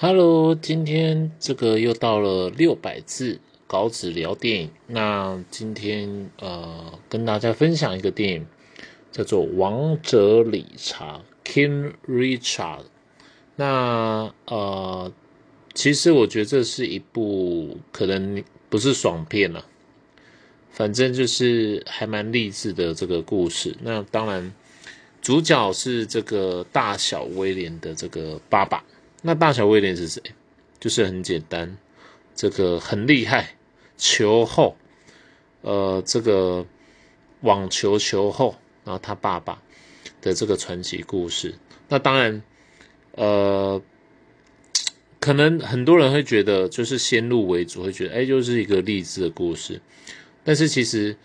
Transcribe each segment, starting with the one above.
Hello，今天这个又到了六百字稿纸聊电影。那今天呃，跟大家分享一个电影，叫做《王者理查》（King Richard）。那呃，其实我觉得这是一部可能不是爽片了，反正就是还蛮励志的这个故事。那当然，主角是这个大小威廉的这个爸爸。那大小威廉是谁？就是很简单，这个很厉害，球后，呃，这个网球球后，然后他爸爸的这个传奇故事。那当然，呃，可能很多人会觉得就是先入为主，会觉得哎，就是一个励志的故事。但是其实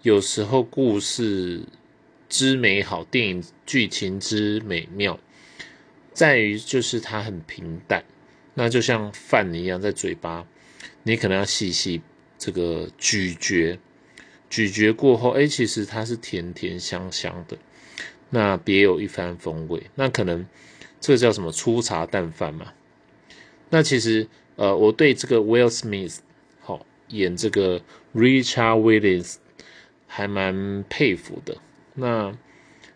有时候故事之美好，电影剧情之美妙。在于就是它很平淡，那就像饭一样在嘴巴，你可能要细细这个咀嚼，咀嚼过后，哎，其实它是甜甜香香的，那别有一番风味。那可能这叫什么粗茶淡饭嘛？那其实呃，我对这个 Will Smith 好演这个 Richard Williams 还蛮佩服的。那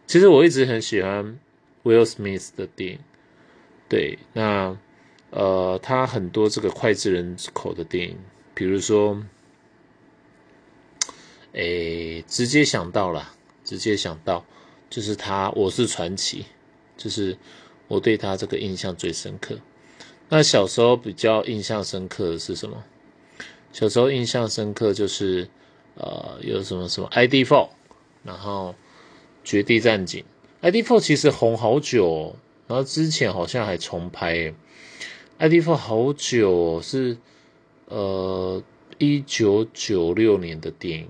其实我一直很喜欢。Will Smith 的电影，对，那呃，他很多这个脍炙人口的电影，比如说，诶，直接想到了，直接想到就是他，我是传奇，就是我对他这个印象最深刻。那小时候比较印象深刻的是什么？小时候印象深刻就是呃，有什么什么 ID Four，然后绝地战警。IDF4 其实红好久，然后之前好像还重拍。IDF4 好久是呃一九九六年的电影。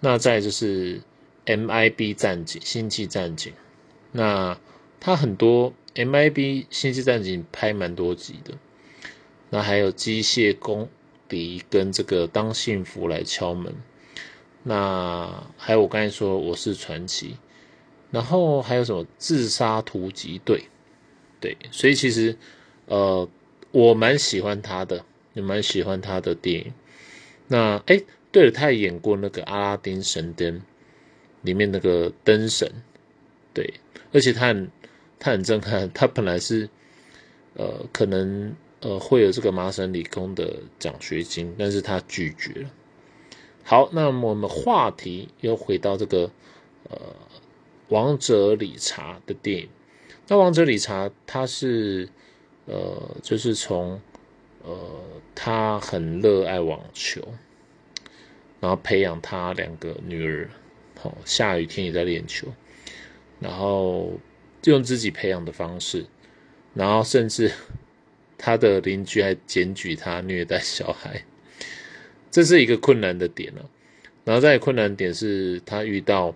那再就是 MIB 战警星际战警，那它很多 MIB 星际战警拍蛮多集的。那还有机械公敌跟这个当幸福来敲门。那还有我刚才说我是传奇。然后还有什么自杀突击队？对，所以其实，呃，我蛮喜欢他的，也蛮喜欢他的电影。那哎，对了，他也演过那个《阿拉丁神灯》里面那个灯神，对，而且他很他很震撼。他本来是呃，可能呃会有这个麻省理工的奖学金，但是他拒绝了。好，那么我们话题又回到这个呃。王者理查的电影，那王者理查他是呃，就是从呃，他很热爱网球，然后培养他两个女儿，好，下雨天也在练球，然后用自己培养的方式，然后甚至他的邻居还检举他虐待小孩，这是一个困难的点了。然后再困难点是他遇到。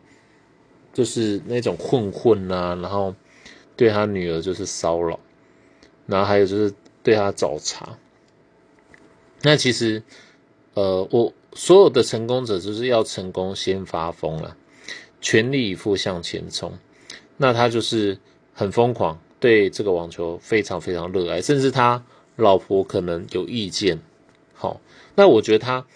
就是那种混混啊，然后对他女儿就是骚扰，然后还有就是对他找茬。那其实，呃，我所有的成功者就是要成功先发疯了，全力以赴向前冲。那他就是很疯狂，对这个网球非常非常热爱，甚至他老婆可能有意见。好，那我觉得他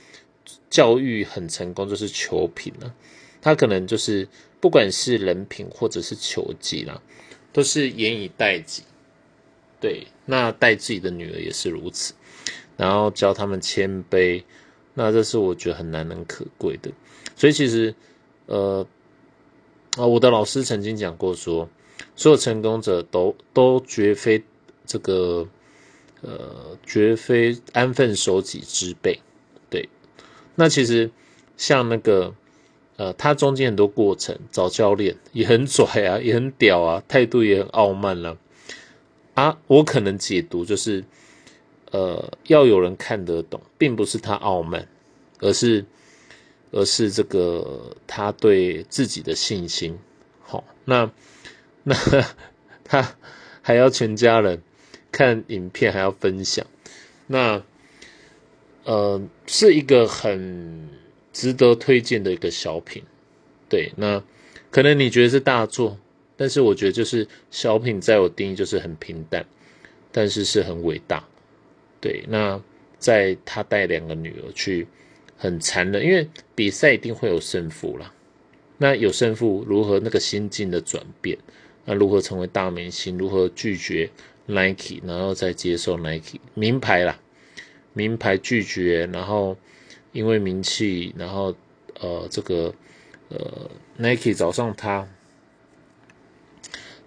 教育很成功，就是球品了。他可能就是。不管是人品或者是球技啦，都是严以待己。对，那待自己的女儿也是如此，然后教他们谦卑，那这是我觉得很难能可贵的。所以其实，呃，啊，我的老师曾经讲过说，所有成功者都都绝非这个，呃，绝非安分守己之辈。对，那其实像那个。呃，他中间很多过程，找教练也很拽啊，也很屌啊，态度也很傲慢了啊。我可能解读就是，呃，要有人看得懂，并不是他傲慢，而是，而是这个他对自己的信心。好，那那他还要全家人看影片，还要分享，那呃，是一个很。值得推荐的一个小品，对，那可能你觉得是大作，但是我觉得就是小品，在我定义就是很平淡，但是是很伟大。对，那在他带两个女儿去，很残忍，因为比赛一定会有胜负啦。那有胜负，如何那个心境的转变？那如何成为大明星？如何拒绝 Nike，然后再接受 Nike 名牌啦？名牌拒绝，然后因为名气，然后呃这个呃 Nike 找上他，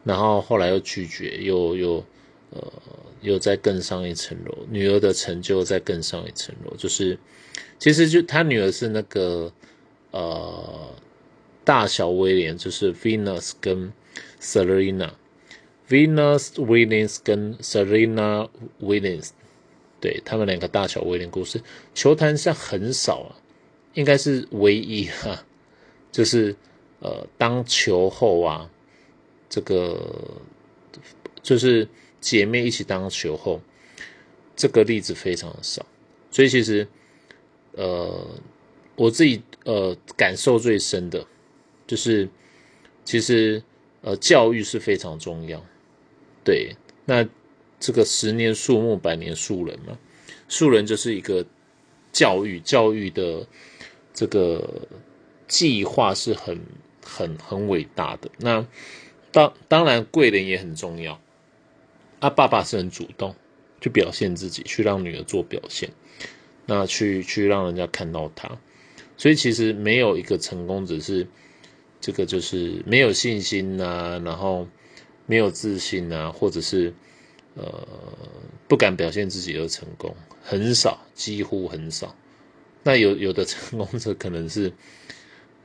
然后后来又拒绝，又又呃又再更上一层楼，女儿的成就再更上一层楼，就是其实就他女儿是那个呃大小威廉，就是 Venus 跟 Serena，Venus Williams 跟 Serena Williams。对他们两个大小威廉故事，球坛上很少啊，应该是唯一哈，就是呃当球后啊，这个就是姐妹一起当球后，这个例子非常的少，所以其实呃我自己呃感受最深的，就是其实呃教育是非常重要，对那。这个十年树木，百年树人嘛，树人就是一个教育教育的这个计划是很很很伟大的。那当当然贵人也很重要。啊，爸爸是很主动去表现自己，去让女儿做表现，那去去让人家看到他。所以其实没有一个成功，只是这个就是没有信心呐，然后没有自信呐，或者是。呃，不敢表现自己而成功很少，几乎很少。那有有的成功者可能是，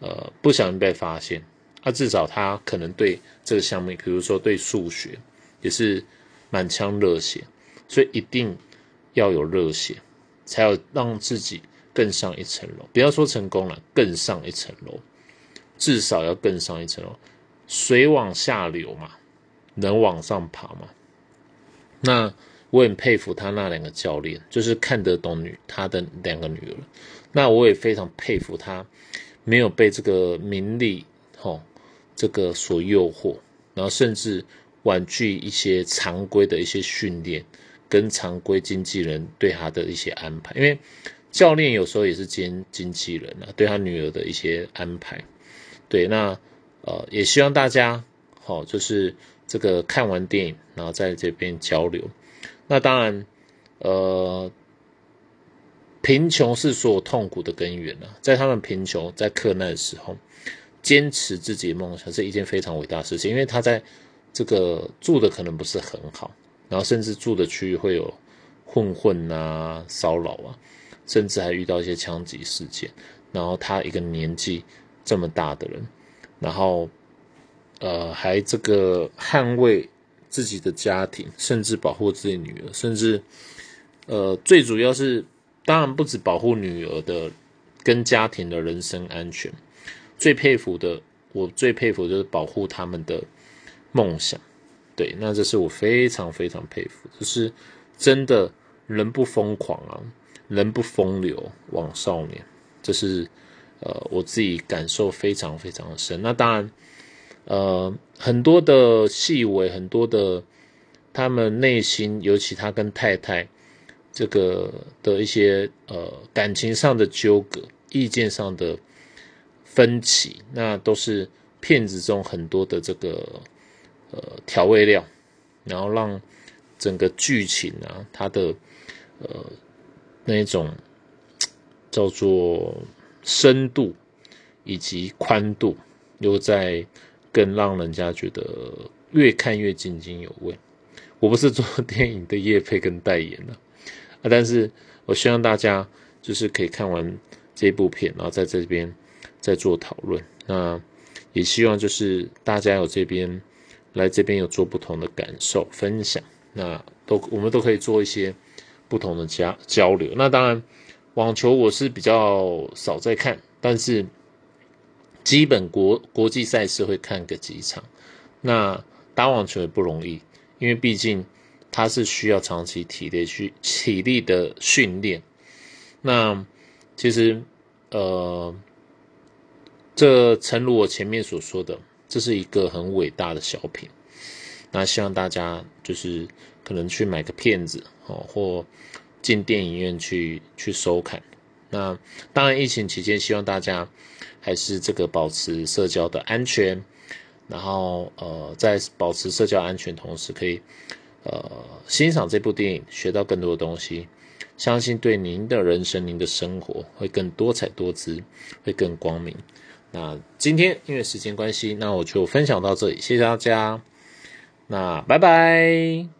呃，不小心被发现。他至少他可能对这个项目，比如说对数学，也是满腔热血。所以一定要有热血，才有让自己更上一层楼。不要说成功了，更上一层楼，至少要更上一层楼。水往下流嘛，能往上爬嘛。那我很佩服他那两个教练，就是看得懂女他的两个女儿。那我也非常佩服他，没有被这个名利吼这个所诱惑，然后甚至婉拒一些常规的一些训练，跟常规经纪人对他的一些安排。因为教练有时候也是兼经纪人啊，对他女儿的一些安排。对，那呃也希望大家好，就是。这个看完电影，然后在这边交流。那当然，呃，贫穷是所有痛苦的根源啊。在他们贫穷、在困难的时候，坚持自己的梦想是一件非常伟大的事情。因为他在这个住的可能不是很好，然后甚至住的区域会有混混啊、骚扰啊，甚至还遇到一些枪击事件。然后他一个年纪这么大的人，然后。呃，还这个捍卫自己的家庭，甚至保护自己女儿，甚至呃，最主要是当然不止保护女儿的跟家庭的人身安全，最佩服的，我最佩服就是保护他们的梦想。对，那这是我非常非常佩服，就是真的人不疯狂啊，人不风流枉少年，这是呃我自己感受非常非常的深。那当然。呃，很多的细微，很多的他们内心，尤其他跟太太这个的一些呃感情上的纠葛、意见上的分歧，那都是片子中很多的这个呃调味料，然后让整个剧情啊，它的呃那种叫做深度以及宽度又在。更让人家觉得越看越津津有味。我不是做电影的业配跟代言的啊，但是我希望大家就是可以看完这部片，然后在这边再做讨论。那也希望就是大家有这边来这边有做不同的感受分享，那都我们都可以做一些不同的交交流。那当然，网球我是比较少在看，但是。基本国国际赛事会看个几场，那打网球也不容易，因为毕竟它是需要长期体力去体力的训练。那其实呃，这诚如我前面所说的，这是一个很伟大的小品。那希望大家就是可能去买个片子哦，或进电影院去去收看。那当然，疫情期间希望大家还是这个保持社交的安全，然后呃，在保持社交安全同时，可以呃欣赏这部电影，学到更多的东西，相信对您的人生、您的生活会更多彩多姿，会更光明。那今天因为时间关系，那我就分享到这里，谢谢大家，那拜拜。